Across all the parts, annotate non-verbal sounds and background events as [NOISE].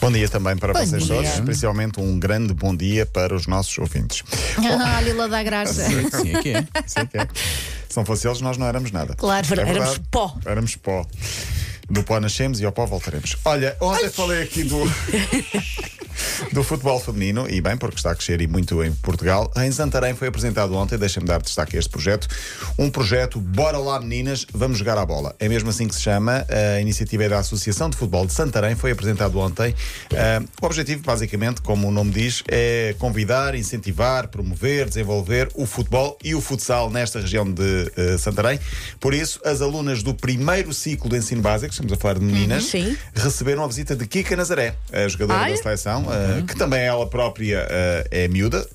Bom dia também para Bom vocês dia. todos, especialmente um grande bom dia para os nossos ouvintes. [LAUGHS] Ah, Lila da Graça. Sim, é que é. [LAUGHS] Isso é que é. Se não fosse eles, nós não éramos nada. Claro. É Éramos verdade. pó. Éramos pó. Do pó nascemos e ao pó voltaremos. Olha, ontem falei aqui do. [LAUGHS] Do futebol feminino, e bem, porque está a crescer e muito em Portugal. Em Santarém foi apresentado ontem, deixem-me dar destaque a este projeto. Um projeto Bora lá Meninas, vamos jogar a bola. É mesmo assim que se chama. A iniciativa é da Associação de Futebol de Santarém, foi apresentado ontem. Ah, o objetivo, basicamente, como o nome diz, é convidar, incentivar, promover, desenvolver o futebol e o futsal nesta região de eh, Santarém. Por isso, as alunas do primeiro ciclo de ensino básico, estamos a falar de meninas, sim. receberam a visita de Kika Nazaré, a jogadora Ai. da seleção, eh, que também ela própria eh, é miúda.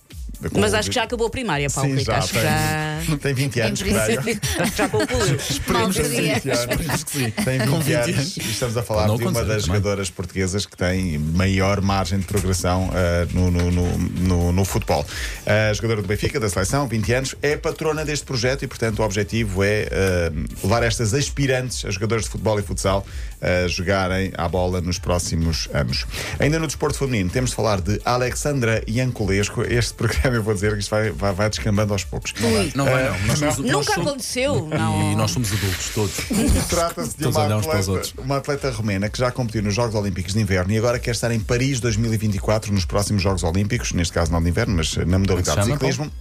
Com- Mas acho que já acabou a primária, Paulo Sim, Rico. já, Acho que tem, já. tem 20 anos, Em princípio. creio. acho que [LAUGHS] já concluiu. Mal seria. 20 anos. Esperemos que sim. Tem 20, Com 20 anos. anos. E estamos a falar Não de uma das também. jogadoras portuguesas que tem maior margem de progressão eh, no, no, no, no- no futebol. A jogadora do Benfica, da seleção, 20 anos, é patrona deste projeto e, portanto, o objetivo é eh, levar estas aspirantes, as jogadoras de futebol e futsal, a jogarem à bola nos próximos anos. Ainda no desporto feminino, temos de falar de Alexandra Ianculesco. Este programa, eu vou dizer que isto vai, vai, vai descambando aos poucos. Ui. Não vai, não. Nós somos- nós Nunca somos- aconteceu. E Não. nós somos adultos, todos. [LAUGHS] Trata-se de uma atleta, uma atleta romena que já competiu nos Jogos Olímpicos de Inverno e agora quer estar em Paris 2024 nos próximos Jogos Olímpicos, neste caso não de inverno, mas na modalidade Como de é que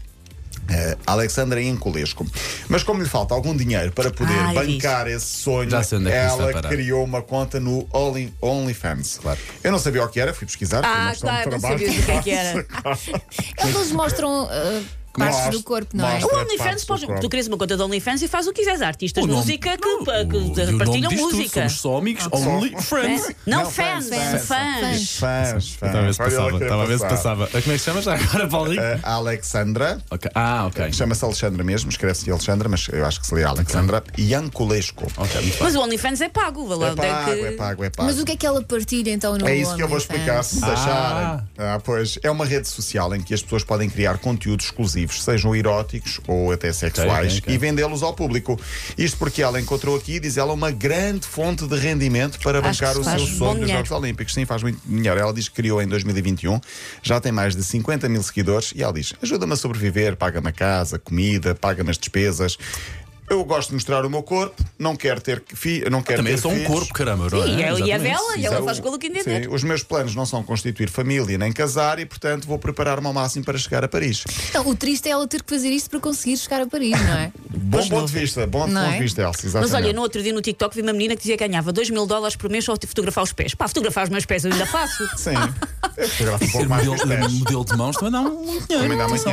Eh, Alexandra Encolesco. Mas como lhe falta algum dinheiro para poder Ai, bancar esse sonho, é isso ela criou uma conta no Only, OnlyFans. Claro. Eu não sabia o que era, fui pesquisar. Ah, claro, não trabalho. sabias o que é que era. [LAUGHS] Eles mostram uh, partes Mostra- do corpo, não é? O OnlyFans, do tu crias uma conta de OnlyFans e faz o que quiseres. Artistas de música que, Não, que e nome partilham diz tudo, música. Somos só amigos. Only friends. É? Não, Não, fans, fans, fans. fans. Fãs, fãs. Estava a ver se passava. querer Estava a ver se passava. Como é que se chama já agora, Rico? A Alexandra Ok. Ah, ok. Chama-se Alexandra mesmo, escreve-se Alexandra, mas eu acho que se lê Alexandra Ianculesco. Muito bem. Mas o OnlyFans é pago. lá É é pago, que- é pago, é pago. Mas o que é que ela partilha então no É isso que eu vou OnlyFans? explicar se Ah. acharem. Ah, pois é uma rede social em que as pessoas podem criar conteúdos sejam eróticos ou até sexuais, ok, ok. e vendê-los ao público. Isto porque ela encontrou aqui, diz ela, uma grande fonte de rendimento para Acho bancar o seu sonho dos dinheiro. Jogos Olímpicos. Sim, faz muito dinheiro. Ela diz que criou em 2021, já tem mais de 50 mil seguidores e ela diz: ajuda-me a sobreviver, paga-me a casa, comida, paga-me as despesas. Eu gosto de mostrar o meu corpo, não quero ter fi, não quero Também é só um filhos. corpo, caramba. não Sim, e é- e é Exatamente. dela, e ela faz com o que entender. Sim, os meus planos não são constituir família nem casar e, portanto, vou preparar-me ao máximo para chegar a Paris. Não, o triste é ela ter que fazer isto para conseguir chegar a Paris, não é? Bom ponto de vista, bom Não ponto é? de vista, Elsa. Mas exatamente. olha, no outro dia no TikTok vi uma menina que dizia que ganhava 2 mil dólares por mês só de fotografar os pés. Pá, fotografar os meus pés eu ainda faço. [LAUGHS] Sim, eu fotografo um pouco mais modelo, pés. modelo de mãos também dá muito dinheiro. Também dá muito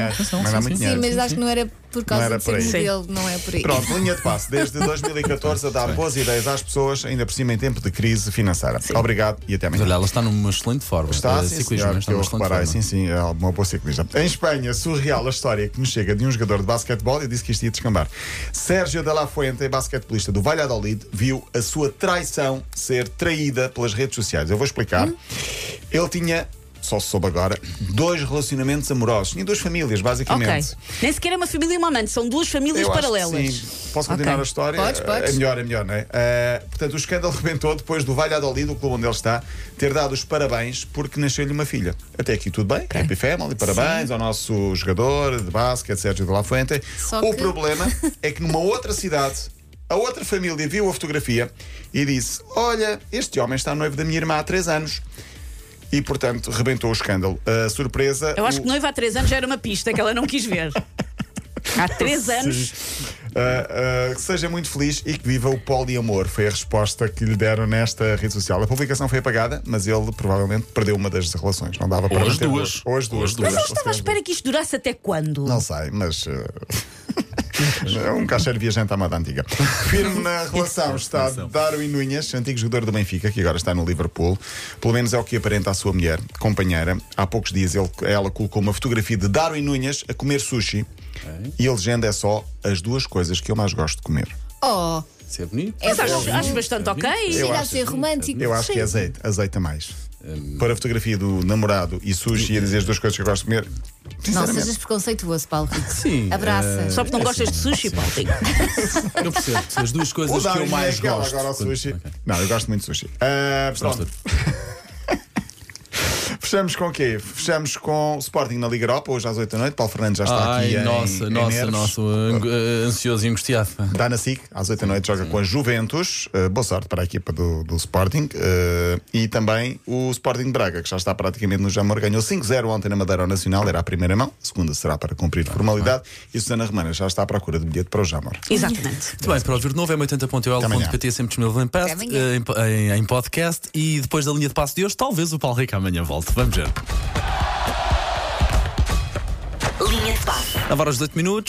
dinheiro. Sim, mas acho que não era por causa era de ser por aí. modelo, não é por aí. Pronto, linha de passe. Desde 2014 a dar boas ideias às pessoas, ainda por cima em tempo de crise financeira. Obrigado e até Mas amanhã. olha, ela está numa excelente forma. Está, Eh, sim, ciclismo, senhor, está eu numa excelente reparei, forma. sim, sim, é uma boa ciclista. Em Espanha, surreal a história que nos chega de um jogador de basquetebol, eu disse que isto ia descambar. Sérgio de la Fuente, basquetebolista do Valladolid, viu a sua traição ser traída pelas redes sociais. Eu vou explicar. Ele tinha, só se soube agora, dois relacionamentos amorosos. Tinha duas famílias, Ok. basicamente. Nem sequer é uma família e uma amante, são duas famílias Eu acho que paralelas. sim. Posso continuar Ok. a história? Podes, podes. É melhor, é melhor, não é? Eh, portanto, o escândalo rebentou depois do Valladolid, o clube onde ele está, ter dado os parabéns porque nasceu-lhe uma filha. Até aqui tudo bem, Happy Family, parabéns ao nosso jogador de basquete, Sérgio de la Fuente. Só o que- problema [LAUGHS] é que numa outra cidade, a outra família viu a fotografia e disse: Olha, este homem está noivo da minha irmã há três anos. E, portanto, rebentou o escândalo. A surpresa. Eu acho o- que noiva há 3 anos já era uma pista que ela não quis ver. [LAUGHS] Há 3 anos. Uh, uh, que seja muito feliz e que viva o poliamor. Foi a resposta que lhe deram nesta rede social. A publicação foi apagada, mas ele provavelmente perdeu uma das relações. Não dava para. Ou as duas. Ou as duas. Mas eu estava à espera que isto durasse até quando? Não sei, mas. uh, É um caixeiro viajante à moda antiga. Firme na relação está Darwin Nunes, antigo jogador do Benfica, que agora está no Liverpool. Pelo menos é o que aparenta a sua mulher, companheira. Há poucos dias ele- ela colocou uma fotografia de Darwin Nunes a comer sushi e a legenda é só as duas coisas que eu mais gosto de comer. Oh, Isso é bonito. É Mas acho, bom. acho bastante ok. Chega a acho- ser romântico. Eu acho que é azeite, azeita mais. Pôr a fotografia do namorado e sushi e a dizer as duas coisas que eu gosto de comer. Não Sinceramente. sejas preconceituoso, Paulo Rico. Sim, Abraça. Só porque não gostas de sushi, Paulo Rico. [LAUGHS] Eu percebo. São as duas O coisas que eu mais é gosto. Agora o Quando- sushi. Não, eu gosto muito de sushi. Ah, pronto. Fechamos com o quê? Fechamos com o Sporting na Liga Europa, hoje às 8 da noite. Paulo Fernandes já está Ai, aqui. em- nossa, em nossa, nervos. nossa, eh, ansioso e angustiado. Dá na SIC, às 8 da noite, joga com a Juventus. Uh, boa sorte para a equipa do, do Sporting. Uh, e também o Sporting Braga, que já está praticamente no Jamor. Ganhou 5-0 ontem na Madeira ao Nacional, era a primeira mão. A segunda será para cumprir formalidade. E Susana Romana já está à procura de bilhete para o Jamor. Exatamente. Muito bem, para ouvir de novo é amanhã. 80.ol.pt, sempre disponível em, past, em, em- em podcast. E depois da linha de passo de hoje, talvez o Paulo Rico amanhã volte. Vamos ver. Linha de passe. Agora aos 18 minutos.